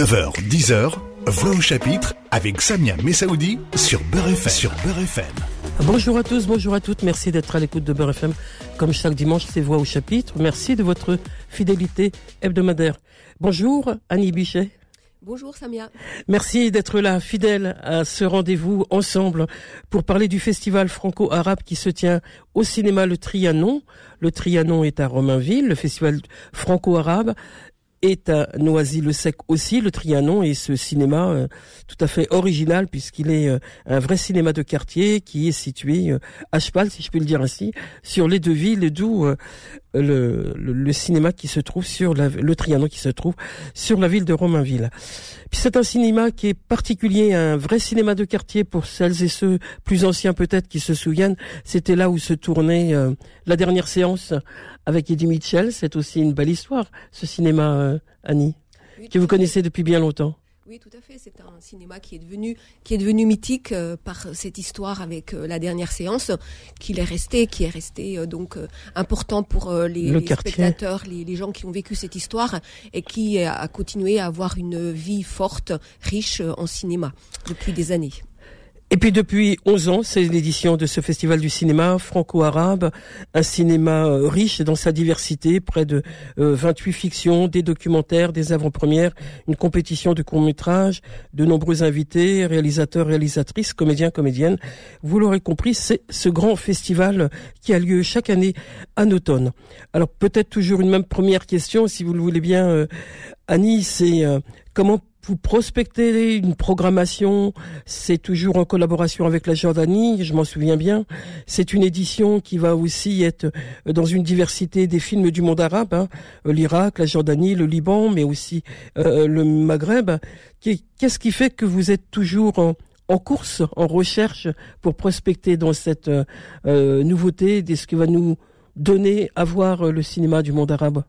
9h, 10h, Voix au chapitre avec Samia Messaoudi sur Beurre FM. Sur Beurre FM. Bonjour à tous, bonjour à toutes. Merci d'être à l'écoute de Beurre FM. Comme chaque dimanche, c'est Voix au chapitre. Merci de votre fidélité hebdomadaire. Bonjour Annie Bichet. Bonjour Samia. Merci d'être là, fidèle à ce rendez-vous ensemble pour parler du festival franco-arabe qui se tient au cinéma Le Trianon. Le Trianon est à Romainville, le festival franco-arabe est à Noisy-le-Sec aussi, le Trianon, et ce cinéma euh, tout à fait original puisqu'il est euh, un vrai cinéma de quartier qui est situé euh, à cheval, si je peux le dire ainsi, sur les deux villes, d'où le, le, cinéma qui se trouve sur la, le Trianon qui se trouve sur la ville de Romainville. Puis c'est un cinéma qui est particulier, un vrai cinéma de quartier pour celles et ceux plus anciens peut-être qui se souviennent. C'était là où se tournait la dernière séance avec Eddie Mitchell. C'est aussi une belle histoire, ce cinéma, euh, Annie, que vous connaissez depuis bien longtemps. Oui, tout à fait. C'est un cinéma qui est devenu qui est devenu mythique euh, par cette histoire avec euh, la dernière séance, qu'il est resté, qui est resté donc important pour les, spectateurs, les, les, gens qui ont vécu cette histoire et qui a continué à avoir une vie forte, riche en cinéma depuis des années. Et puis depuis 11 ans, c'est l'édition de ce festival du cinéma franco-arabe, un cinéma euh, riche dans sa diversité, près de 28 euh, fictions, des documentaires, des avant-premières, une compétition de courts-métrages, de nombreux invités, réalisateurs, réalisatrices, comédiens, comédiennes. Vous l'aurez compris, c'est ce grand festival qui a lieu chaque année en automne. Alors peut-être toujours une même première question, si vous le voulez bien, euh, Annie, c'est comment vous prospectez une programmation, c'est toujours en collaboration avec la Jordanie, je m'en souviens bien. C'est une édition qui va aussi être dans une diversité des films du monde arabe, hein. l'Irak, la Jordanie, le Liban, mais aussi euh, le Maghreb. Qu'est-ce qui fait que vous êtes toujours en, course, en recherche pour prospecter dans cette euh, nouveauté, de ce que va nous donner à voir le cinéma du monde arabe?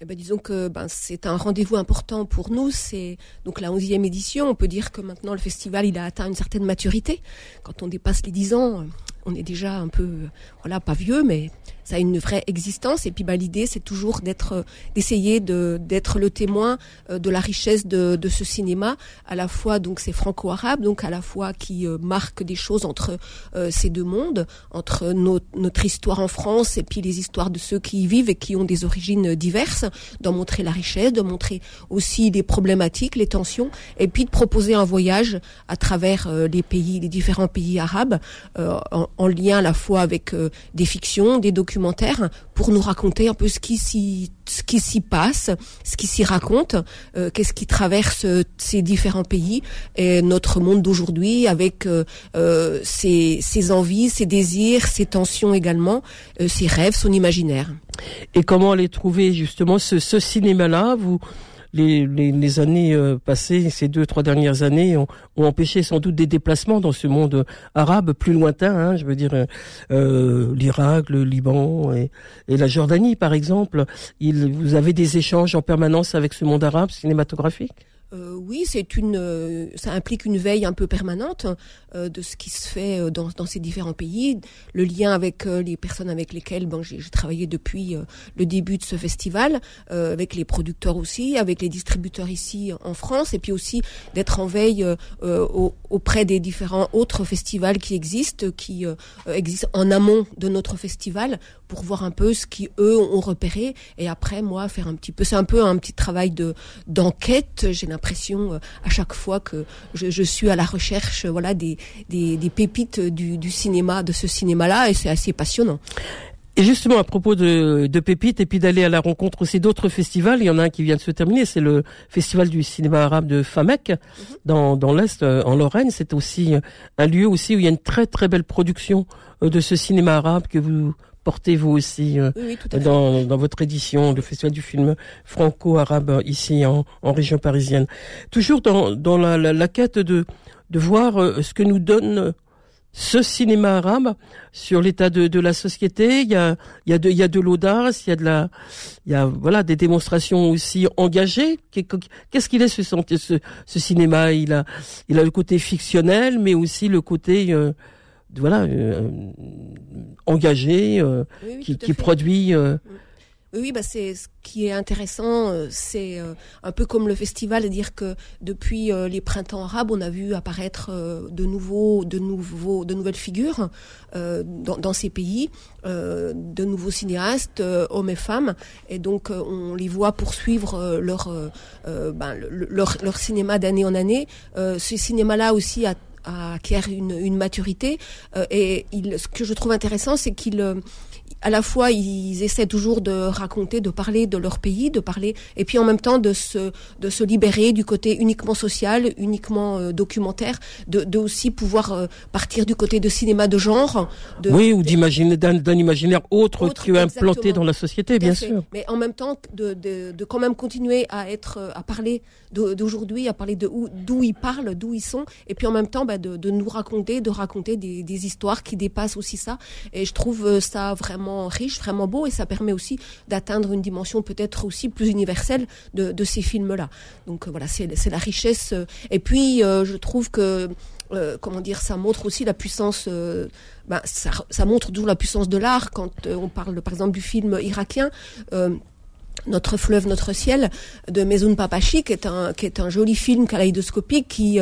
Eh ben, disons que ben, c'est un rendez-vous important pour nous. C'est donc la 11e édition. On peut dire que maintenant le festival il a atteint une certaine maturité. Quand on dépasse les 10 ans, on est déjà un peu, voilà, pas vieux, mais ça a une vraie existence. Et puis, bah, l'idée, c'est toujours d'être, d'essayer de d'être le témoin euh, de la richesse de, de ce cinéma, à la fois donc c'est franco-arabe, donc à la fois qui euh, marque des choses entre euh, ces deux mondes, entre notre histoire en France et puis les histoires de ceux qui y vivent et qui ont des origines diverses, d'en montrer la richesse, de montrer aussi les problématiques, les tensions, et puis de proposer un voyage à travers les pays, les différents pays arabes, en, en, lien à la fois avec des fictions, des documents pour nous raconter un peu ce qui s'y passe, ce qui s'y raconte, euh, qu'est-ce qui traverse euh, ces différents pays et notre monde d'aujourd'hui avec euh, ses, ses, envies, ses désirs, ses tensions également, ses rêves, son imaginaire. Et comment aller trouver justement ce, ce cinéma-là? Vous les, les, années euh, passées, ces deux, trois dernières années, ont, empêché sans doute des déplacements dans ce monde arabe plus lointain. Hein, je veux dire, euh, euh, l'Irak, le Liban et, la Jordanie, par exemple. Il, vous avez des échanges en permanence avec ce monde arabe cinématographique? Euh, oui, c'est une, euh, ça implique une veille un peu permanente euh, de ce qui se fait dans, ces différents pays, le lien avec les personnes avec lesquelles j'ai travaillé depuis le début de ce festival, avec les producteurs aussi, avec les distributeurs ici en France, et puis aussi d'être en veille auprès des différents autres festivals qui existent, qui existent en amont de notre festival, pour voir un peu ce qui eux ont repéré, et après moi faire un petit peu, c'est un peu un petit travail de d'enquête. J'ai l'impression euh, à chaque fois que je, suis à la recherche euh, voilà des, des, pépites du, cinéma, de ce cinéma-là, et c'est assez passionnant. Et justement, à propos de, de pépites, et puis d'aller à la rencontre aussi d'autres festivals, il y en a un qui vient de se terminer, c'est le Festival du cinéma arabe de Famec, mhm. dans, dans l'Est, euh, en Lorraine. C'est aussi un lieu aussi où il y a une très très belle production de ce cinéma arabe que vous portez vous aussi euh, dans, dans, votre édition du Festival du film franco-arabe ici en, en, région parisienne. Toujours dans, dans la, la, quête de, de voir euh, ce que nous donne ce cinéma arabe sur l'état de, de, la société. Il y a, il y a de, il y a de l'audace, il y a de la, il y a voilà des démonstrations aussi engagées. Qu'est-ce qu'il est ce, ce, ce cinéma? Il a, il a le côté fictionnel, mais aussi le côté euh, voilà, euh, engagé, euh, qui, produit. Euh, Oui, bah c'est ce qui est intéressant, euh, c'est euh, un peu comme le festival, de dire que depuis euh, les printemps arabes, on a vu apparaître de nouveaux, de nouveaux, de nouvelles figures dans, dans, ces pays, de nouveaux cinéastes, hommes et femmes, et donc on les voit poursuivre leur, ben, leur, leur cinéma d'année en année. ce cinéma-là aussi a acquiert une, une maturité et il, ce que je trouve intéressant c'est qu'il à la fois ils essaient toujours de raconter, de parler de leur pays, de parler, et puis en même temps de se de se libérer du côté uniquement social, uniquement euh, documentaire, de, de aussi pouvoir euh, partir du côté de cinéma de genre. De, oui, ou d'imaginer d'un, imaginaire autre, qui est implanté dans la société, bien sûr. Mais en même temps de, de, de, quand même continuer à être à parler d'aujourd'hui, à parler de d'où ils parlent, d'où ils sont, et puis en même temps bah, de, de nous raconter, de raconter des, des histoires qui dépassent aussi ça. Et je trouve euh, ça vraiment riche, vraiment beau, et ça permet aussi d'atteindre une dimension peut-être aussi plus universelle de, ces films-là. Donc euh, voilà, c'est la richesse. Euh, et puis, euh, je trouve que comment dire, ça montre aussi la puissance. Ben, ça, montre d'où la puissance de l'art quand on parle, par exemple, du film irakien. Notre fleuve, notre ciel de Mezoun Papachi, qui est un qui est un joli film kaléidoscopique qui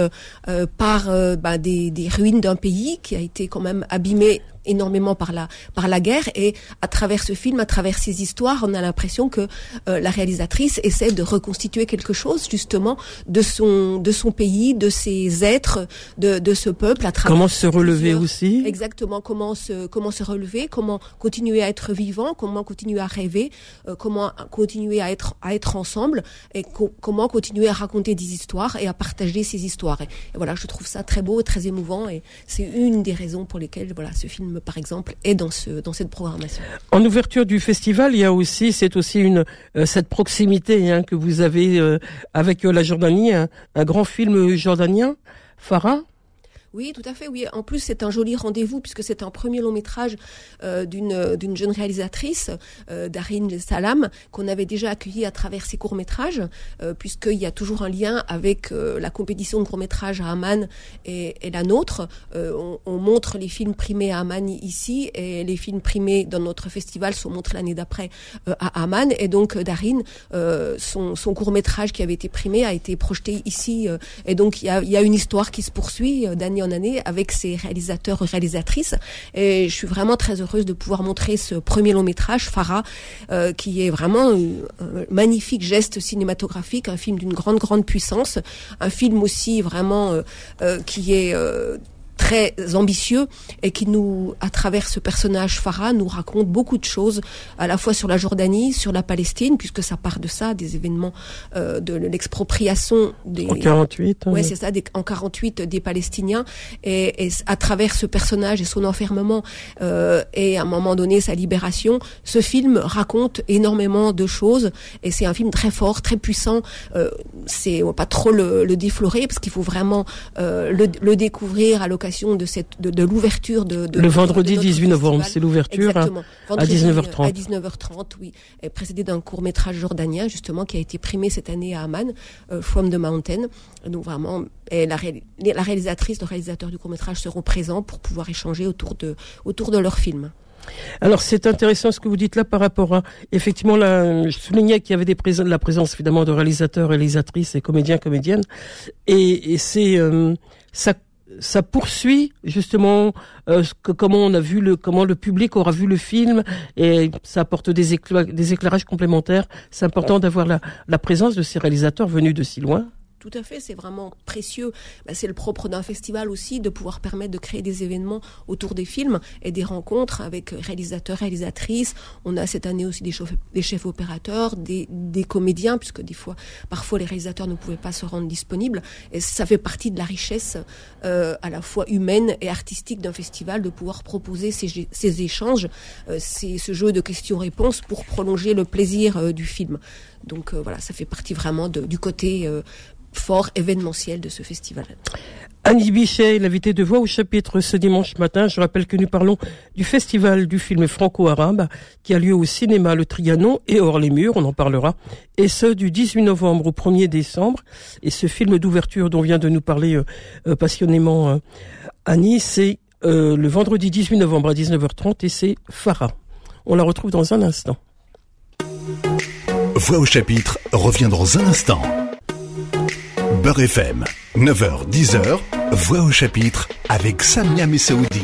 part ben, des ruines d'un pays qui a été quand même abîmé énormément par la par la guerre. Et à travers ce film, à travers ces histoires, on a l'impression que euh, la réalisatrice essaie de reconstituer quelque chose justement de son de son pays, de ses êtres, de, de ce peuple à travers comment se relever aussi? Exactement. Comment se comment se relever, comment continuer à être vivant, comment continuer à rêver, euh, comment continuer à être à être ensemble? Et comment continuer à raconter des histoires et à partager ces histoires? Et, et voilà, je trouve ça très beau, très émouvant. Et c'est une des raisons pour lesquelles voilà ce film par exemple, est dans, ce, dans cette programmation. En ouverture du festival, il y a aussi, c'est aussi une, euh, cette proximité hein, que vous avez euh, avec euh, la Jordanie, un, un, grand film jordanien, Farah oui, tout à fait. Oui, en plus c'est un joli rendez-vous puisque c'est un premier long métrage euh, d'une euh, d'une jeune réalisatrice, euh, Darin Salam, qu'on avait déjà accueilli à travers ses courts métrages, euh, puisqu'il y a toujours un lien avec la compétition de courts métrages à Amman et, la nôtre. On, on, montre les films primés à Amman ici et les films primés dans notre festival sont montrés l'année d'après à Amman. Et donc Darin, son, son court métrage qui avait été primé a été projeté ici. et donc il y a, une histoire qui se poursuit année avec ses réalisateurs et réalisatrices. Et je suis vraiment très heureuse de pouvoir montrer ce premier long métrage, Farah, euh, qui est vraiment un, magnifique geste cinématographique, un film d'une grande, grande puissance, un film aussi vraiment euh, euh, qui est très ambitieux et qui nous, à travers ce personnage Farah, nous raconte beaucoup de choses, à la fois sur la Jordanie, sur la Palestine, puisque ça part de ça, des événements euh, de l'expropriation des. En 48. Ouais, c'est ça, des, en 48 des Palestiniens, et, et, à travers ce personnage et son enfermement euh, et à un moment donné sa libération, ce film raconte énormément de choses et c'est un film très fort, très puissant. Euh, c'est on va pas trop le, le déflorer parce qu'il faut vraiment euh, le, le découvrir à l'occasion de cette de, de l'ouverture de, de, le vendredi 18 novembre, c'est l'ouverture hein, à 19h30. À 19h30, oui, et précédé d'un court métrage jordanien justement qui a été primé cette année à Amman, euh, From the Mountain. Donc vraiment, et la, la réalisatrice, le réalisateur du court métrage seront présents pour pouvoir échanger autour de autour de leur film. Alors c'est intéressant ce que vous dites là par rapport à effectivement là, je soulignais qu'il y avait des la présence évidemment de réalisateurs, réalisatrices et comédiens, comédiennes, et, et c'est euh, ça ça poursuit justement euh, comment on a vu le comment le public aura vu le film et ça apporte des, éclairages complémentaires. C'est important d'avoir la présence de ces réalisateurs venus de si loin. Tout à fait, c'est vraiment précieux. Bah, c'est le propre d'un festival aussi de pouvoir permettre de créer des événements autour des films et des rencontres avec réalisateurs, réalisatrices. On a cette année aussi des chefs, des chefs opérateurs, des, comédiens, puisque des fois, parfois les réalisateurs ne pouvaient pas se rendre disponibles. Et ça fait partie de la richesse euh, à la fois humaine et artistique d'un festival de pouvoir proposer ces, échanges, euh, ces, ce jeu de questions-réponses pour prolonger le plaisir euh, du film. Donc voilà, ça fait partie vraiment du côté fort événementiel de ce festival. Annie Bichet, l'invité de voix au chapitre ce dimanche matin. Je rappelle que nous parlons du festival du film franco-arabe qui a lieu au cinéma Le Trianon et hors les murs, on en parlera. Et ce du 18 novembre au 1er décembre. Et ce film d'ouverture dont vient de nous parler euh, euh, passionnément euh, Annie, c'est le vendredi 18 novembre à 19h30 et c'est Farah. On la retrouve dans un instant. Voix au chapitre revient dans un instant. Beurre FM, 9h, 10h, Voix au chapitre avec Samia Messaoudi.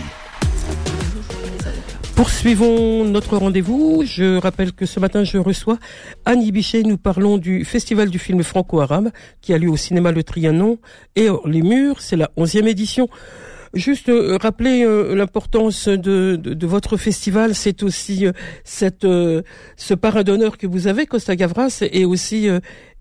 Poursuivons notre rendez-vous. Je rappelle que ce matin, je reçois Annie Bichet. Nous parlons du Festival du film franco-arabe qui a lieu au cinéma Le Trianon et Les Murs. C'est la onzième édition. Juste euh, rappeler euh, l'importance de, de, votre festival, c'est aussi euh, cette ce parrain d'honneur que vous avez, Costa Gavras, et aussi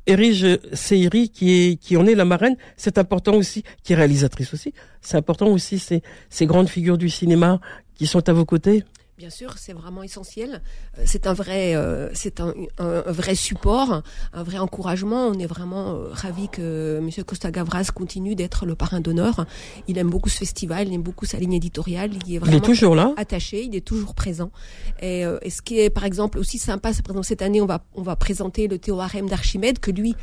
Erige Seiri qui est qui en est la marraine. C'est important aussi, qui est réalisatrice aussi. C'est important aussi ces grandes figures du cinéma qui sont à vos côtés. Bien sûr, c'est vraiment essentiel. Euh, c'est un vrai, euh, c'est un, vrai support, un vrai encouragement. On est vraiment euh, ravis que M. Costa Gavras continue d'être le parrain d'honneur. Il aime beaucoup ce festival, il aime beaucoup sa ligne éditoriale. Il est vraiment toujours là, attaché, il est toujours présent. Et, ce qui est, par exemple, aussi sympa, c'est par exemple cette année, on va on va présenter le théorème d'Archimède que lui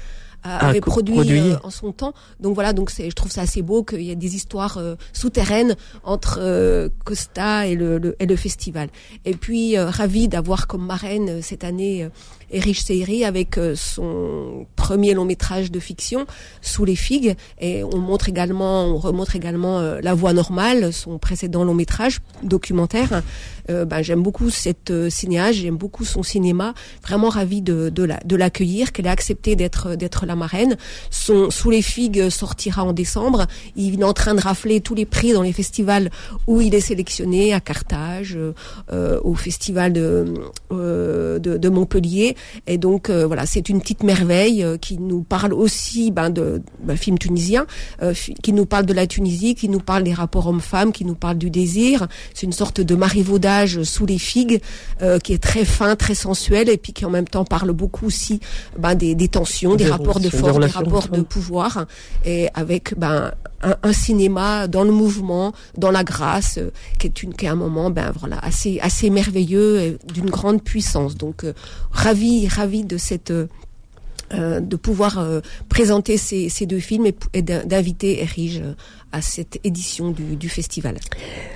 avait produit, euh, en son temps. Donc voilà, donc c'est, je trouve ça assez beau qu'il y ait des histoires euh, souterraines entre euh, Costa et le, et le festival. Et puis ravi d'avoir comme marraine cette année Erich Seiri avec son premier long métrage de fiction Sous les figues et on montre également on remontre également La voie normale son précédent long métrage documentaire ben, j'aime beaucoup cette cinéaste j'aime beaucoup son cinéma vraiment ravi de de, la, de l'accueillir qu'elle ait accepté d'être d'être la marraine. Son Sous les figues sortira en décembre. Il est en train de rafler tous les prix dans les festivals où il est sélectionné, à Carthage, euh, au festival de, euh, de, Montpellier. Et donc euh, voilà, c'est une petite merveille qui nous parle aussi ben, de ben, film tunisien, qui nous parle de la Tunisie, qui nous parle des rapports hommes-femmes, qui nous parle du désir. C'est une sorte de sous les figues qui est très fin, très sensuel et puis qui en même temps parle beaucoup aussi ben, des, des tensions, des rapports de force, des rapports de pouvoir, et avec ben un, cinéma dans le mouvement, dans la grâce, euh, qui est une qui est un moment ben voilà assez assez merveilleux et d'une grande puissance. Donc euh, ravi ravi de cette euh, de pouvoir présenter ces, ces, deux films et, d'inviter Erige à cette édition du, du, festival.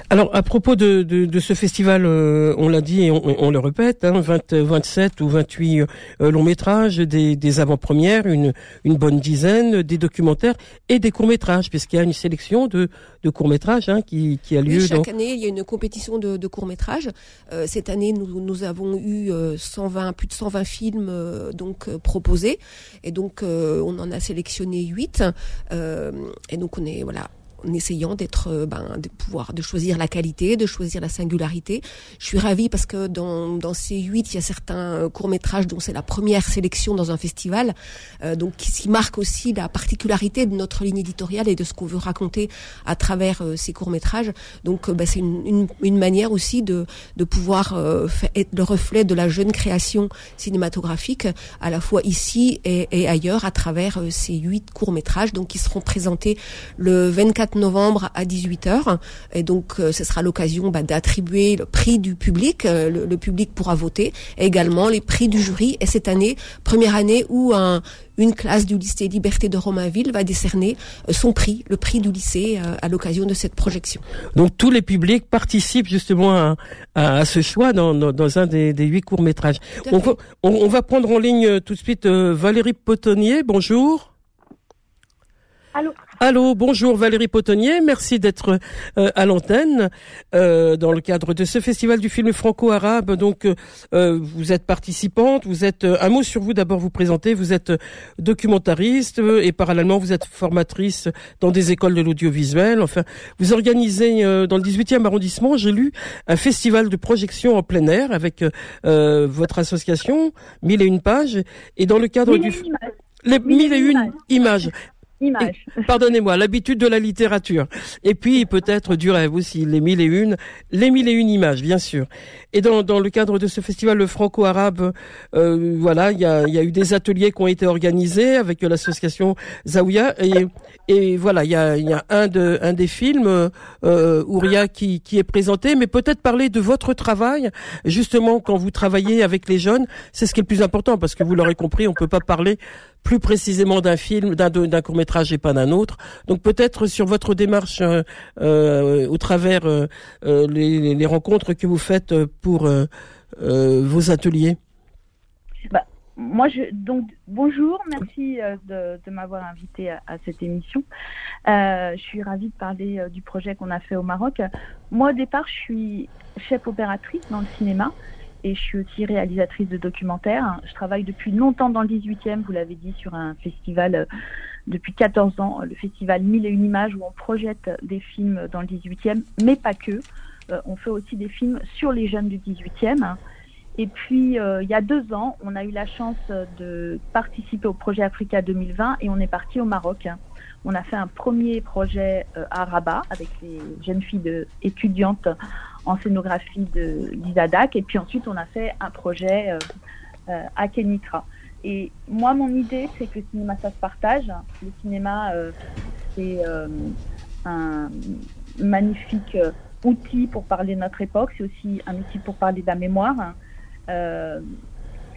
Alors à propos de, de, de ce festival, euh, on l'a dit et on, on le répète, hein, 20, 27 ou 28 euh, longs métrages, des, des avant-premières, une, une bonne dizaine, des documentaires et des courts métrages, puisqu'il y a une sélection de, de courts métrages hein, qui, qui, a lieu. Oui, chaque année, il y a une compétition de, de courts métrages. Euh, cette année, nous, nous avons eu 120, plus de 120 films donc proposés, et donc on en a sélectionné 8. et donc on est voilà en essayant d'être, euh, ben, de pouvoir, de choisir la qualité, de choisir la singularité. Je suis ravie parce que dans, dans ces huit, il y a certains euh, courts métrages dont c'est la première sélection dans un festival, euh, donc qui, marque aussi la particularité de notre ligne éditoriale et de ce qu'on veut raconter à travers ces courts métrages. Donc, ben, c'est une, une, une, manière aussi de, de pouvoir être le reflet de la jeune création cinématographique, à la fois ici et, et ailleurs, à travers ces huit courts métrages, donc qui seront présentés le 24 novembre à 18h. Et donc, euh, ce sera l'occasion bah, d'attribuer le prix du public. Euh, le, public pourra voter. Et également les prix du jury. Et cette année, première année où un, une classe du lycée Liberté de Romainville va décerner euh, son prix, le prix du lycée, à l'occasion de cette projection. Donc tous les publics participent justement à, ce choix dans, dans, un des, huit courts métrages. On va, on, va, prendre en ligne tout de suite Valérie Potonnier. Bonjour. Allô. Allô, bonjour Valérie Potonnier, merci d'être euh, à l'antenne euh, dans le cadre de ce festival du film franco-arabe. Donc, euh, vous êtes participante, vous êtes un mot sur vous d'abord vous présenter. Vous êtes documentariste et parallèlement vous êtes formatrice dans des écoles de l'audiovisuel. Enfin, vous organisez dans le 18e arrondissement, j'ai lu un festival de projection en plein air avec votre association, mille et une pages, et dans le cadre du les mille et une images. Pardonnez-moi, l'habitude de la littérature. Et puis peut-être du rêve aussi, les mille et une, les mille et une images, bien sûr. Et dans, dans le cadre de ce festival le franco-arabe, euh, voilà, il y a, y a eu des ateliers qui ont été organisés avec l'association Zaouia. Et, et voilà, il y a, y a un, de, un des films, euh, Ouria, qui, qui est présenté. Mais peut-être parler de votre travail, justement, quand vous travaillez avec les jeunes, c'est ce qui est le plus important, parce que vous l'aurez compris, on peut pas parler plus précisément d'un film, d'un court métrage et pas d'un autre. Donc peut-être sur votre démarche euh, euh au travers euh, les, rencontres que vous faites pour vos ateliers. Bah, moi, bonjour, merci de, m'avoir invité à, cette émission. Je suis ravie de parler du projet qu'on a fait au Maroc. Moi, au départ, je suis chef opératrice dans le cinéma et je suis aussi réalisatrice de documentaires. Je travaille depuis longtemps dans le 18e, vous l'avez dit, sur un festival depuis 14 ans, le festival 1000 et une images où on projette des films dans le 18e, mais pas que. on fait aussi des films sur les jeunes du 18e. Et puis, euh, il y a deux ans, on a eu la chance de participer au projet Africa 2020 et on est parti au Maroc. On a fait un premier projet euh, à Rabat avec les jeunes filles étudiantes en scénographie de l'ISADAC. Et puis ensuite, on a fait un projet euh, à Kenitra. Et moi, mon idée, c'est que le cinéma, ça se partage. Le cinéma, c'est un magnifique outil pour parler de notre époque. C'est aussi un outil pour parler de la mémoire. Euh,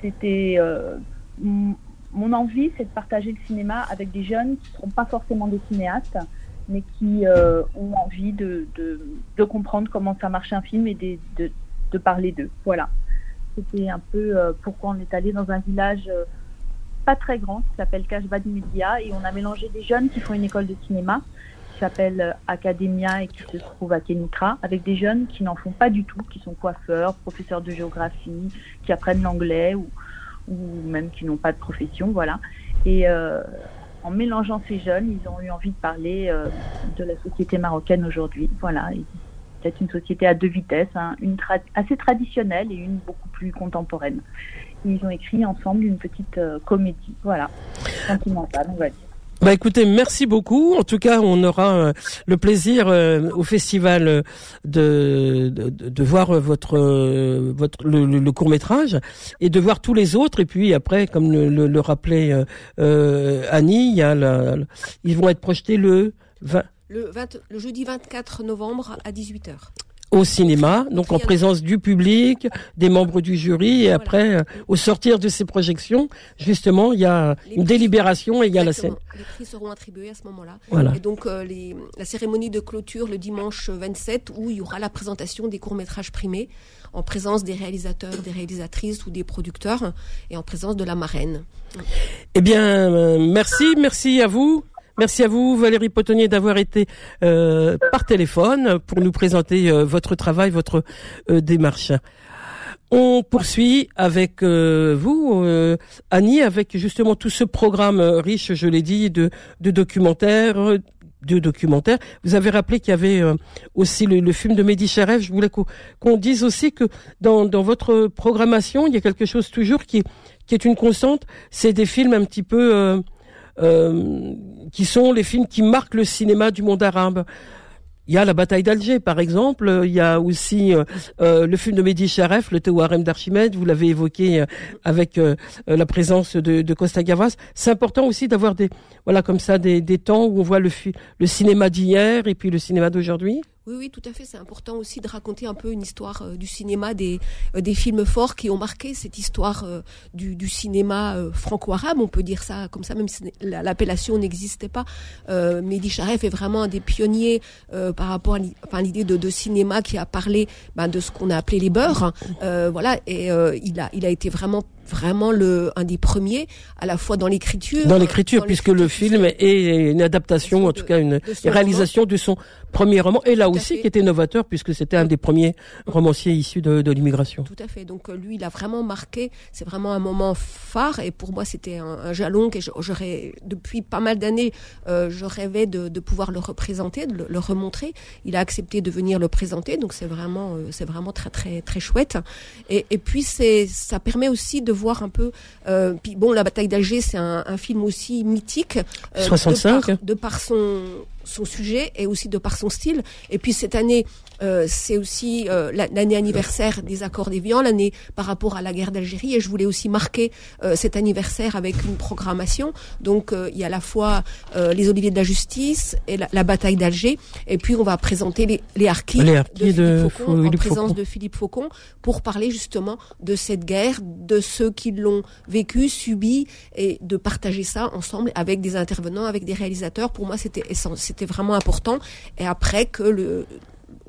c'était euh, mon envie, c'est de partager le cinéma avec des jeunes qui ne seront pas forcément des cinéastes, mais qui euh, ont envie de, de, comprendre comment ça marche un film et de, de parler d'eux. Voilà. C'était un peu pourquoi on est allé dans un village pas très grand qui s'appelle Kashbad Media et on a mélangé des jeunes qui font une école de cinéma qui s'appelle Academia et qui se trouve à Kenitra, avec des jeunes qui n'en font pas du tout, qui sont coiffeurs, professeurs de géographie, qui apprennent l'anglais ou, ou même qui n'ont pas de profession, voilà. Et euh, en mélangeant ces jeunes, ils ont eu envie de parler euh, de la société marocaine aujourd'hui, voilà. C'est une société à deux vitesses, hein, une assez traditionnelle et une beaucoup plus contemporaine. ils ont écrit ensemble une petite euh, comédie, voilà, sentimentale, on. Bah écoutez, merci beaucoup. En tout cas, on aura euh, le plaisir euh, au festival euh, de, de, voir votre votre le, court métrage et de voir tous les autres. Et puis après, comme le, le, rappelait Annie, il y a la, ils vont être projetés le 20... Le, 20, le jeudi 24 novembre à 18h au cinéma, donc en présence du public, des membres du jury, et après, euh, au sortir de ces projections, justement, il y a une délibération et il y a la scène. Les prix seront attribués à ce moment-là. Voilà. Et donc, euh, les, la cérémonie de clôture le dimanche 27, où il y aura la présentation des courts-métrages primés, en présence des réalisateurs, des réalisatrices ou des producteurs, et en présence de la marraine. Eh bien, euh, merci, merci à vous. Merci à vous, Valérie Potonnier, d'avoir été euh, par téléphone pour nous présenter euh, votre travail, votre euh, démarche. On poursuit avec vous, Annie, avec justement tout ce programme riche, je l'ai dit, de, de documentaires, de documentaires. Vous avez rappelé qu'il y avait aussi le, film de Mehdi Chareff. Je voulais qu'on dise aussi que dans, dans votre programmation, il y a quelque chose toujours qui, qui est une constante. C'est des films un petit peu euh, qui sont les films qui marquent le cinéma du monde arabe. Il y a la bataille d'Alger, par exemple. Il y a aussi euh, euh le film de Mehdi Sharef, le Théorème d'Archimède. Vous l'avez évoqué euh, avec la présence de, de Costa Gavras. C'est important aussi d'avoir des, voilà, comme ça, des, des temps où on voit le, le cinéma d'hier et puis le cinéma d'aujourd'hui. Oui, oui, tout à fait. C'est important aussi de raconter un peu une histoire euh, du cinéma, des, euh, des films forts qui ont marqué cette histoire euh, du, cinéma franco-arabe. On peut dire ça comme ça, même si l'appellation n'existait pas. Mehdi Charef est vraiment un des pionniers par rapport à l'idée de, de, cinéma qui a parlé ben, de ce qu'on a appelé les beurs. Hein. voilà, et il a, il a été vraiment vraiment le un des premiers à la fois dans l'écriture dans l'écriture puisque le film est une adaptation en tout cas une réalisation de son premier roman et là aussi qui était novateur puisque c'était un des premiers romanciers issus de, de l'immigration. Tout à fait. Donc euh, lui il a vraiment marqué. C'est vraiment un moment phare et pour moi c'était un, un, jalon que j'aurais depuis pas mal d'années euh, je rêvais de, de, pouvoir le représenter de le, remontrer. Il a accepté de venir le présenter donc c'est vraiment euh, c'est vraiment très très très chouette. Et, et puis c'est ça permet aussi de voir un peu. Euh, puis bon, la bataille d'Alger, c'est un, un, film aussi mythique. Euh, 65. De par, de par son son sujet et aussi de par son style. Et puis cette année, euh, c'est aussi euh, l'année anniversaire des accords d'Évian, l'année par rapport à la guerre d'Algérie. Et je voulais aussi marquer euh, cet anniversaire avec une programmation. Donc euh, il y a à la fois euh, les Oliviers de la Justice et la, la bataille d'Alger. Et puis on va présenter les, les harkis, les harkis de, de Faucon, en présence Faucon. de Philippe Faucon pour parler justement de cette guerre, de ceux qui l'ont vécu, subi et de partager ça ensemble avec des intervenants, avec des réalisateurs. Pour moi, c'était c'était vraiment important. Et après que le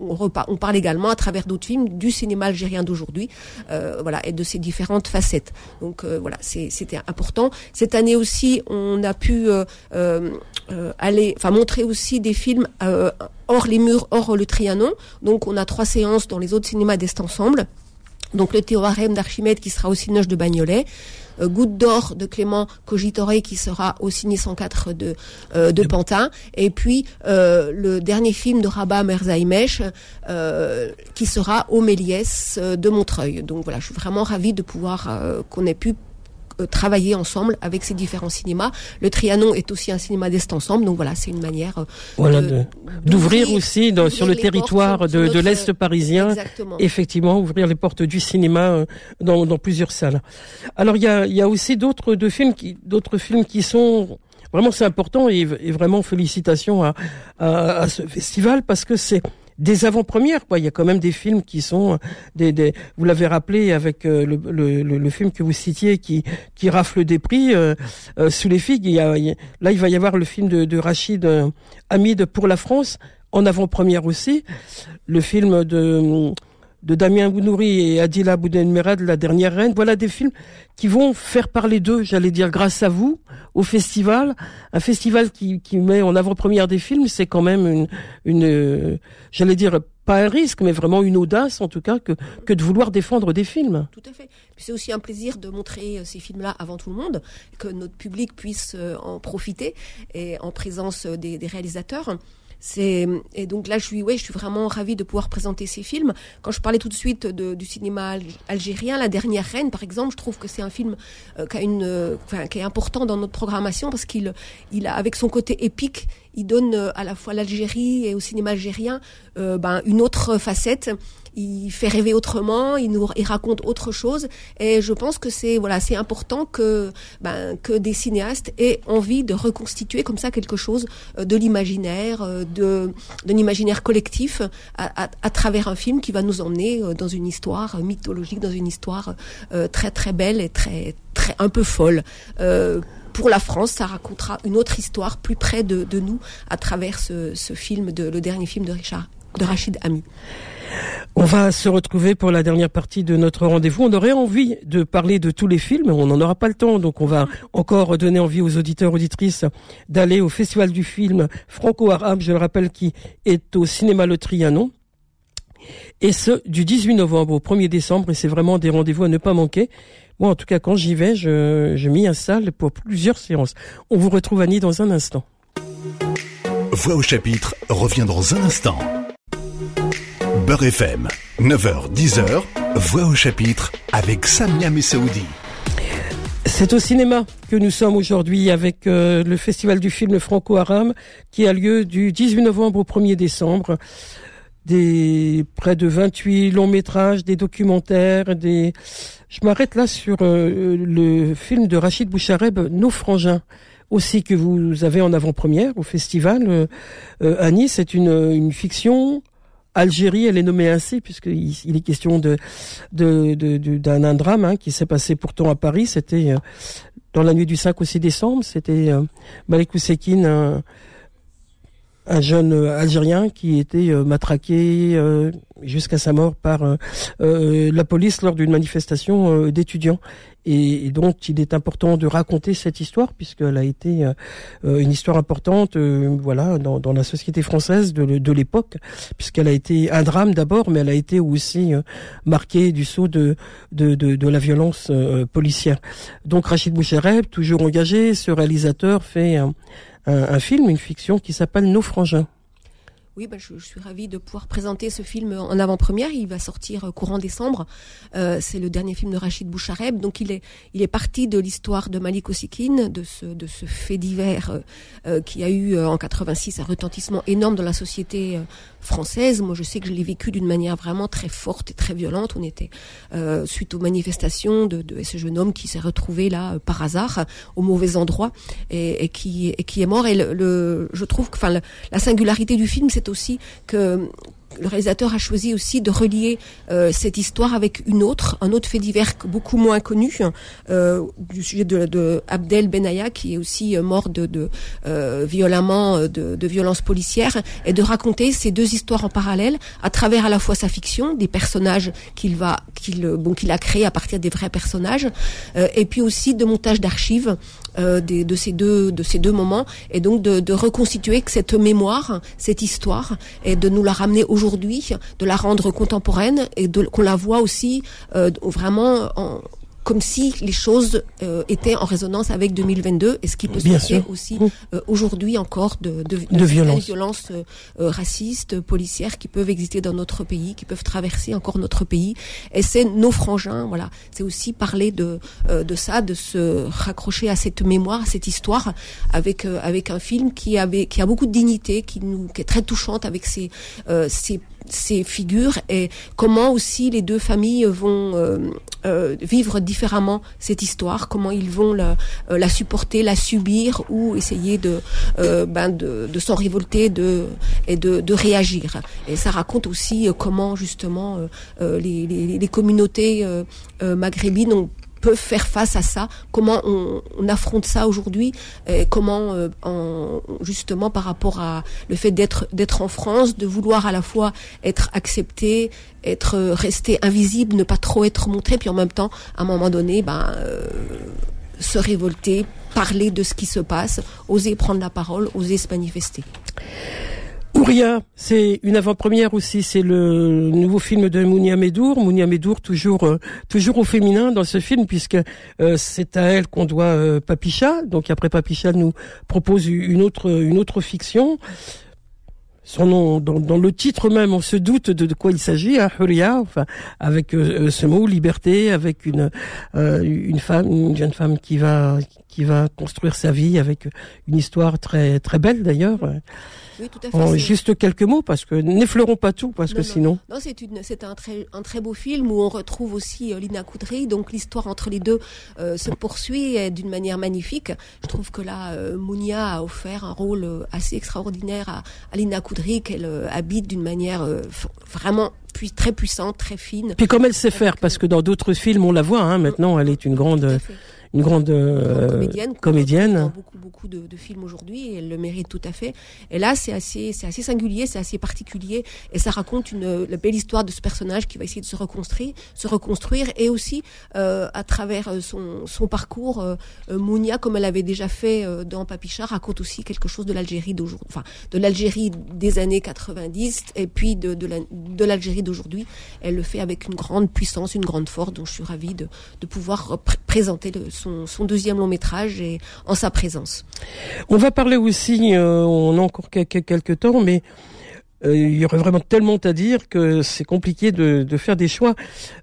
on, parle également à travers d'autres films du cinéma algérien d'aujourd'hui, euh, voilà, et de ses différentes facettes. Donc euh, voilà, c'était important. Cette année aussi, on a pu aller, enfin montrer aussi des films hors les murs, hors le Trianon. Donc on a trois séances dans les autres cinémas d'Est Ensemble. Donc le théorème d'Archimède qui sera au Cinoche de Bagnolet. Euh, Goutte d'or de Clément Cogitoré qui sera au Ciné 104 de, euh, de Pantin. Et puis euh, le dernier film de Rabat Merzaimesh qui sera au Méliès de Montreuil. Donc voilà, je suis vraiment ravie de pouvoir qu'on ait pu travailler ensemble avec ces différents cinémas. Le Trianon est aussi un cinéma d'Est ensemble, donc voilà, c'est une manière euh, voilà, d'ouvrir aussi sur le territoire de, de l'Est parisien, exactement. effectivement, ouvrir les portes du cinéma euh, dans, dans plusieurs salles. Alors il y a, y a aussi d'autres de films qui d'autres films qui sont vraiment c'est important et, et, vraiment félicitations à, à, à ce festival parce que c'est des avant-premières. Quoi. Il y a quand même des films qui sont des, des vous l'avez rappelé avec euh, le, le, film que vous citiez qui qui rafle des prix euh, euh, sous les figues. Il y là, il va y avoir le film de, de Rachid Hamid pour la France en avant-première aussi. Le film de de Damien Bounouri et Adila Boudenmerad, La Dernière Reine. Voilà des films qui vont faire parler d'eux, j'allais dire, grâce à vous, au festival. Un festival qui, met en avant-première des films, c'est quand même une, une euh, j'allais dire, pas un risque, mais vraiment une audace, en tout cas, que, de vouloir défendre des films. Tout à fait. C'est aussi un plaisir de montrer euh, ces films-là avant tout le monde, que notre public puisse euh, en profiter, et en présence des, des réalisateurs. C'est et donc là je suis ouais je suis vraiment ravie de pouvoir présenter ces films. Quand je parlais tout de suite de, du cinéma algérien, La Dernière Reine par exemple, je trouve que c'est un film euh, qui a une euh, qui est important dans notre programmation parce qu'il il a avec son côté épique, il donne euh, à la fois l'Algérie et au cinéma algérien ben une autre facette il fait rêver autrement, il nous il raconte autre chose. Et je pense que c'est voilà, c'est important que ben, que des cinéastes aient envie de reconstituer comme ça quelque chose euh, de l'imaginaire, euh, de d'un imaginaire collectif à, à, à, travers un film qui va nous emmener euh, dans une histoire mythologique, dans une histoire très très belle et très très un peu folle. Euh, pour la France, ça racontera une autre histoire plus près de, de nous à travers ce, film, de, le dernier film de Richard, de Rachid Ami. On va se retrouver pour la dernière partie de notre rendez-vous. On aurait envie de parler de tous les films, on n'en aura pas le temps, donc on va encore donner envie aux auditeurs auditrices d'aller au Festival du film franco-arabe, je le rappelle, qui est au cinéma Le Trianon. Et ce, du 18 novembre au 1er décembre, et c'est vraiment des rendez-vous à ne pas manquer. Moi, en tout cas, quand j'y vais, je, je m'y installe pour plusieurs séances. On vous retrouve, Annie, dans un instant. Voix au chapitre revient dans un instant. Beurre FM, 9h-10h, Voix au chapitre avec Samia Messaoudi. C'est au cinéma que nous sommes aujourd'hui avec euh, le Festival du film franco-arabe qui a lieu du 18 novembre au 1er décembre. Des près de 28 longs métrages, des documentaires, des. Je m'arrête là sur euh, le film de Rachid Bouchareb, Nos frangins aussi que vous avez en avant-première au festival. Euh, euh à Nice, c'est une, une fiction Algérie, elle est nommée ainsi puisqu'il il est question de d'un de, de, drame hein, qui s'est passé pourtant à Paris. C'était euh, dans la nuit du 5 au 6 décembre. C'était euh, Malik Oussekine, un, un, jeune euh, Algérien qui était euh, matraqué jusqu'à sa mort par la police lors d'une manifestation d'étudiants. Et, donc il est important de raconter cette histoire puisqu'elle a été euh, euh, une histoire importante euh, voilà dans, dans, la société française de, de l'époque puisqu'elle a été un drame d'abord mais elle a été aussi marquée du saut de de, de, de la violence policière. Donc Rachid Bouchereb toujours engagé ce réalisateur fait un, un film une fiction qui s'appelle Nos frangins oui, ben, je, suis ravie de pouvoir présenter ce film en avant-première. Il va sortir euh, courant décembre. Euh, c'est le dernier film de Rachid Bouchareb. Donc il est, parti de l'histoire de Malik Osikine, de ce, fait divers euh, qui a eu en 86 un retentissement énorme dans la société française. Moi, je sais que je l'ai vécu d'une manière vraiment très forte et très violente. On était suite aux manifestations de, ce jeune homme qui s'est retrouvé là par hasard au mauvais endroit et, qui, est mort. Et je trouve que, la singularité du film, c'est aussi que le réalisateur a choisi aussi de relier euh, cette histoire avec une autre, un autre fait divers beaucoup moins connu euh, du sujet de, de, Abdel Benaya qui est aussi euh, mort de, de violemment de, de violences policières et de raconter ces deux histoires en parallèle à travers à la fois sa fiction, des personnages qu'il va qu'il bon qu'il a créé à partir des vrais personnages et puis aussi de montage d'archives euh, de ces deux de ces deux moments et donc de, de reconstituer cette mémoire, cette histoire et de nous la ramener aujourd'hui, de la rendre contemporaine et qu'on la voit aussi euh, vraiment en, comme si les choses euh, étaient en résonance avec 2022 et ce qui peut se passer aussi mmh. euh, aujourd'hui encore de, de, de, violences, violences euh, racistes, policières qui peuvent exister dans notre pays, qui peuvent traverser encore notre pays. Et c'est nos frangins, voilà. C'est aussi parler de de ça, de se raccrocher à cette mémoire, à cette histoire, avec avec un film qui avait qui a beaucoup de dignité, qui nous qui est très touchante avec ses ses ces figures et comment aussi les deux familles vont euh, euh, vivre différemment cette histoire, comment ils vont la, euh, la supporter, la subir ou essayer de, ben de, de s'en révolter de, et de, de, réagir. Et ça raconte aussi comment justement les, les, les, communautés maghrébines ont peuvent faire face à ça, comment on, on affronte ça aujourd'hui, comment euh, en, justement par rapport à le fait d'être d'être en France, de vouloir à la fois être accepté, être euh, resté invisible, ne pas trop être montré, puis en même temps, à un moment donné, ben euh, se révolter, parler de ce qui se passe, oser prendre la parole, oser se manifester? Ouria, c'est une avant-première aussi, c'est le nouveau film de Mounia Medour. Mounia Medour toujours euh, toujours au féminin dans ce film puisque euh, c'est à elle qu'on doit euh, Papicha. Donc après Papicha nous propose une autre une autre fiction. Son nom dans, le titre même, on se doute de, quoi il s'agit, hein, Huria, enfin avec ce mot liberté, avec une une femme, une jeune femme qui va qui va construire sa vie avec une histoire très très belle d'ailleurs. Oui, tout à fait. juste quelques mots, parce que n'effleurons pas tout, parce que sinon. Non, c'est une, c'est un très, un très beau film où on retrouve aussi euh, Lina Koudry. Donc l'histoire entre les deux euh, se poursuit d'une manière magnifique. Je trouve que là, euh, Mounia a offert un rôle euh, assez extraordinaire à, à Lina Koudry, qu'elle habite d'une manière vraiment puis très puissante, très fine. Puis comme elle sait faire, parce que dans d'autres films on la voit. Hein, maintenant, elle est une grande une grande euh, comédienne, comédienne. Dans beaucoup beaucoup de, de films aujourd'hui et elle le mérite tout à fait. Et là, c'est assez c'est assez singulier, c'est assez particulier et ça raconte une la belle histoire de ce personnage qui va essayer de se reconstruire, se reconstruire et aussi euh, à travers euh, son son parcours, euh, euh, Mounia, comme elle avait déjà fait dans Papicha, raconte aussi quelque chose de l'Algérie d'aujourd'hui, enfin de l'Algérie des années 90 et puis de de l'Algérie d'aujourd'hui. Elle le fait avec une grande puissance, une grande force, dont je suis ravie de de pouvoir présenter le, son, deuxième long métrage et en sa présence. On va parler aussi, euh, on a encore quelques temps, mais euh, il y aurait vraiment tellement à dire que c'est compliqué de, de, faire des choix.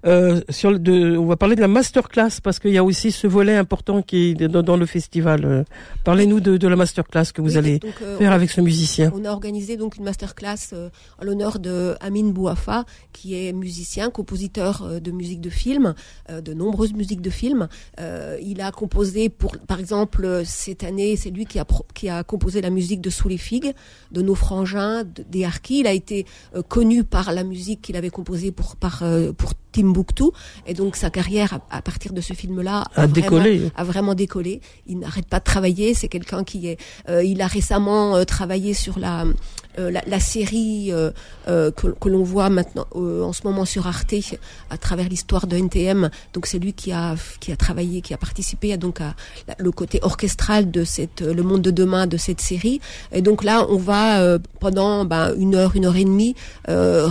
Euh, sur de, on va parler de la masterclass parce qu'il y a aussi ce volet important qui est dans, dans le festival. Euh, parlez-nous de, de, la masterclass que vous allez euh, faire avec ce musicien. On a organisé donc une masterclass à l'honneur de Amin Bouafa, qui est musicien, compositeur de musique de film, de nombreuses musiques de film. il a composé pour, par exemple, cette année, c'est lui qui a, qui a composé la musique de Sous les figues, de Nos frangins, de, des Harkis il a été euh, connu par la musique qu'il avait composée pour par euh, pour Timbuktu et donc sa carrière à, partir de ce film-là a, décollé. a vraiment décollé. Il n'arrête pas de travailler. C'est quelqu'un qui est. Euh, il a récemment travaillé sur la la, la, série que, que l'on voit maintenant en ce moment sur Arte à travers l'histoire de NTM. Donc c'est lui qui a qui a travaillé, qui a participé à, donc à le côté orchestral de cette le monde de demain de cette série. Et donc là on va pendant ben, une heure une heure et demie, euh,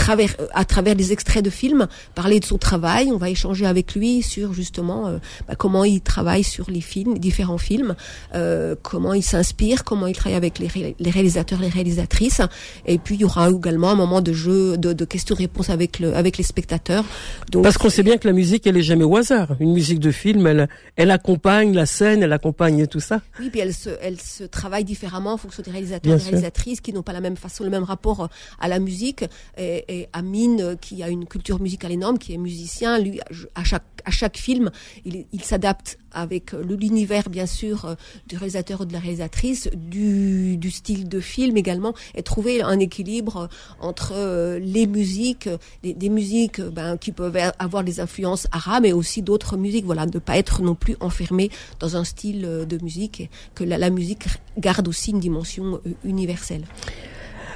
travers, euh, à travers des extraits de films, parler de son travail. On va échanger avec lui sur justement euh, bah, comment il travaille sur les films, différents films, euh, comment il s'inspire, comment il travaille avec les, les, réalisateurs, les réalisatrices. Et puis il y aura également un moment de jeu, de, de questions-réponses avec le, avec les spectateurs. Donc, Parce qu'on sait bien que la musique, elle est jamais au hasard. Une musique de film, elle, elle accompagne la scène, elle accompagne tout ça. Oui, puis elle se, elle se travaille différemment en fonction des réalisateurs, et des réalisatrices qui n'ont pas la même façon, le même rapport à la musique. Et, et Et Amine, qui a une culture musicale énorme, qui est musicien, lui, à chaque, à chaque film, il, s'adapte avec l'univers, bien sûr, du réalisateur ou de la réalisatrice, du, style de film également, et trouver un équilibre entre les musiques, des, musiques ben, qui peuvent avoir des influences arabes, mais aussi d'autres musiques. Voilà, ne pas être non plus enfermé dans un style de musique, que la musique garde aussi une dimension universelle.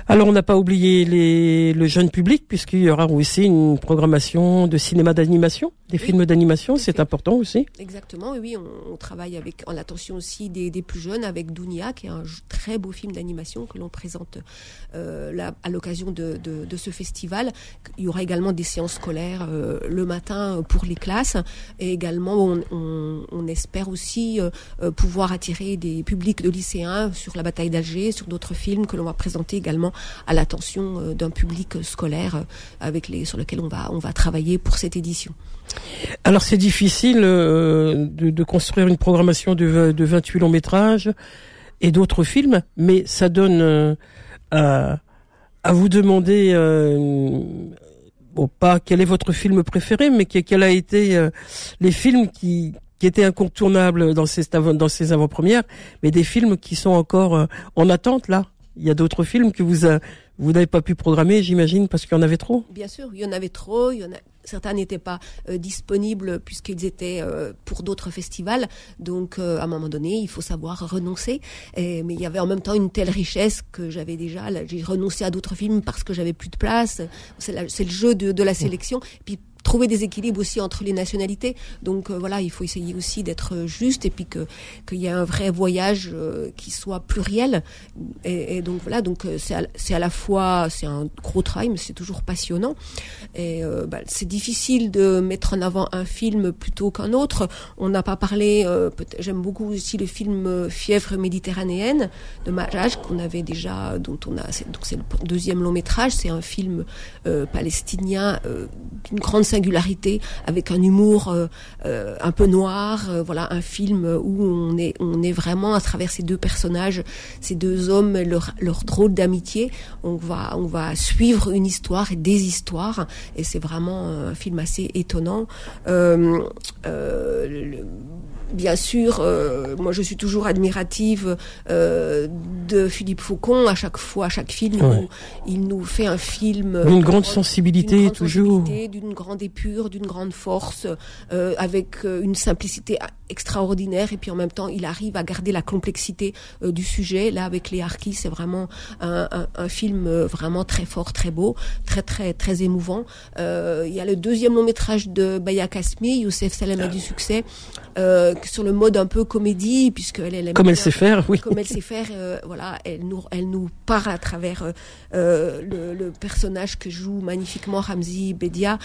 Alors on n'a pas oublié les, le jeune public puisqu'il y aura aussi une programmation de cinéma d'animation, des films d'animation, c'est important aussi. Exactement, oui, on, on travaille avec en attention aussi des, des, plus jeunes avec Dunia, qui est un très beau film d'animation que l'on présente euh, là, à l'occasion de, de, de, ce festival. Il y aura également des séances scolaires euh, le matin pour les classes et également on, on, on espère aussi euh, pouvoir attirer des publics de lycéens sur la bataille d'Alger, sur d'autres films que l'on va présenter également à l'attention euh, d'un public scolaire euh, avec les, sur lequel on va, on va travailler pour cette édition. Alors c'est difficile euh, de, construire une programmation de, de 28 longs métrages et d'autres films, mais ça donne à, vous demander, bon pas quel est votre film préféré, mais quel a été les films qui, qui étaient incontournables dans ces, dans ces avant-premières, mais des films qui sont encore en attente là. Il y a d'autres films que vous, a, vous n'avez pas pu programmer, j'imagine, parce qu'il y en avait trop? Bien sûr, il y en avait trop. Il y en a... Certains n'étaient pas euh, disponibles puisqu'ils étaient euh, pour d'autres festivals. Donc, euh, à un moment donné, il faut savoir renoncer. Mais il y avait en même temps une telle richesse que j'avais déjà. J'ai renoncé à d'autres films parce que j'avais plus de place. C'est le jeu de, la sélection. Trouver des équilibres aussi entre les nationalités. Donc euh, voilà, il faut essayer aussi d'être juste et puis que qu'il y ait un vrai voyage euh, qui soit pluriel. Et, donc voilà, donc euh, c'est à, à, la fois c'est un gros travail, mais c'est toujours passionnant. Et bah, c'est difficile de mettre en avant un film plutôt qu'un autre. On n'a pas parlé. J'aime beaucoup aussi le film Fièvre méditerranéenne de Maraj qu'on avait déjà, dont on a donc c'est le deuxième long métrage. C'est un film palestinien d'une grande singularité, avec un humour euh, euh, un peu noir. Euh, voilà, un film où on est, on est vraiment à travers ces deux personnages, ces deux hommes, leur, leur drôle d'amitié. On va, on va suivre une histoire et des histoires, et c'est vraiment un film assez étonnant. Euh, le, bien sûr, euh, moi je suis toujours admirative euh, de Philippe Faucon. À chaque fois, à chaque film, ouais. il, nous, il, nous, fait un film d'une grande sensibilité, toujours, d'une grande épure, d'une grande force, euh, avec une simplicité extraordinaire. Et puis en même temps, il arrive à garder la complexité euh, du sujet. Là, avec les Harkis, c'est vraiment un, un, un, film vraiment très fort, très beau, très très très émouvant. il y a le deuxième long métrage de Baya Kasmi, Youssef Salem a du succès. Euh, sur le mode un peu comédie, puisque elle, elle comme elle sait faire, oui, comme elle sait faire, euh, voilà, elle nous, elle nous parle à travers euh, le, le, personnage que joue magnifiquement Ramzi Bedia,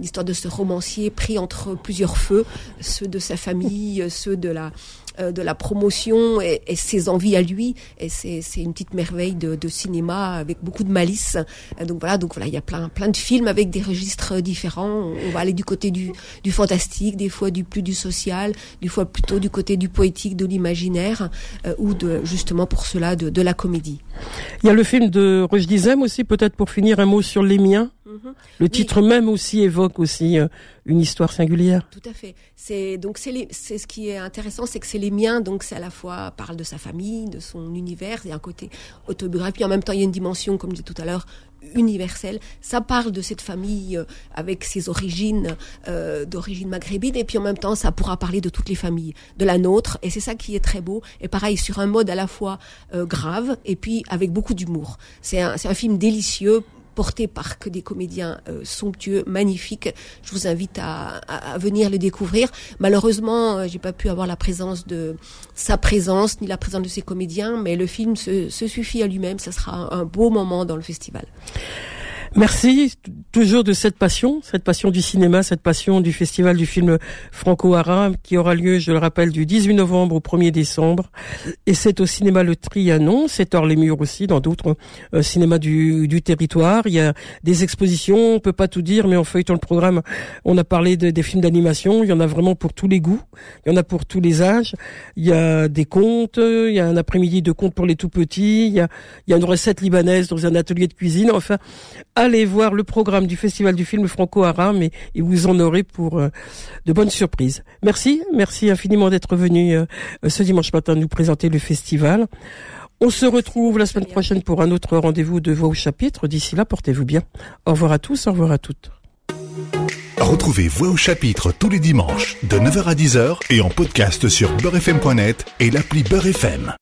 l'histoire de ce romancier pris entre plusieurs feux, ceux de sa famille, ceux de la euh, de la promotion et, ses envies à lui. Et c'est une petite merveille de, cinéma avec beaucoup de malice. Et donc voilà, donc voilà, il y a plein, plein de films avec des registres différents. On, va aller du côté du, du, fantastique, des fois du plus du social, des fois plutôt du côté du poétique, de l'imaginaire, euh, ou justement pour cela de, de, la comédie. Il y a le film de Roche Dizem aussi, peut-être pour finir un mot sur les miens. -hmm. Le oui. titre même aussi évoque aussi euh, une histoire singulière. Tout à fait. C'est donc c'est ce qui est intéressant, c'est que c'est les miens, donc c'est à la fois parle de sa famille, de son univers, il y a un côté autobiographique, en même temps il y a une dimension, comme je disais tout à l'heure, universelle. Ça parle de cette famille euh, avec ses origines euh, d'origine maghrébine, et puis en même temps ça pourra parler de toutes les familles, de la nôtre, et c'est ça qui est très beau. Et pareil sur un mode à la fois grave et puis avec beaucoup d'humour. C'est un, un film délicieux porté par que des comédiens euh, somptueux, magnifiques. Je vous invite à, venir le découvrir. Malheureusement, euh, j'ai pas pu avoir la présence de sa présence ni la présence de ses comédiens, mais le film se, suffit à lui-même. Ça sera un beau moment dans le festival. Merci toujours de cette passion, cette passion du cinéma, cette passion du festival du film franco-arabe qui aura lieu, je le rappelle, du 18 novembre au 1er décembre. Et c'est au cinéma Le Trianon, c'est hors les murs aussi, dans d'autres euh, cinémas du, du, territoire. Il y a des expositions, on peut pas tout dire, mais en feuilletant le programme, on a parlé de, des films d'animation. Il y en a vraiment pour tous les goûts, il y en a pour tous les âges. Il y a des contes, il y a un après-midi de contes pour les tout petits, il y a une recette libanaise dans un atelier de cuisine. Enfin, allez voir le programme du Festival du film franco-arabe et, vous en aurez pour euh, de bonnes surprises. Merci, merci infiniment d'être venu euh, ce dimanche matin nous présenter le festival. On se retrouve la semaine prochaine pour un autre rendez-vous de Voix au chapitre. D'ici là, portez-vous bien. Au revoir à tous, au revoir à toutes. Retrouvez Voix au chapitre tous les dimanches de 9h à 10h et en podcast sur beurrefm.net et l'appli Beurrefm.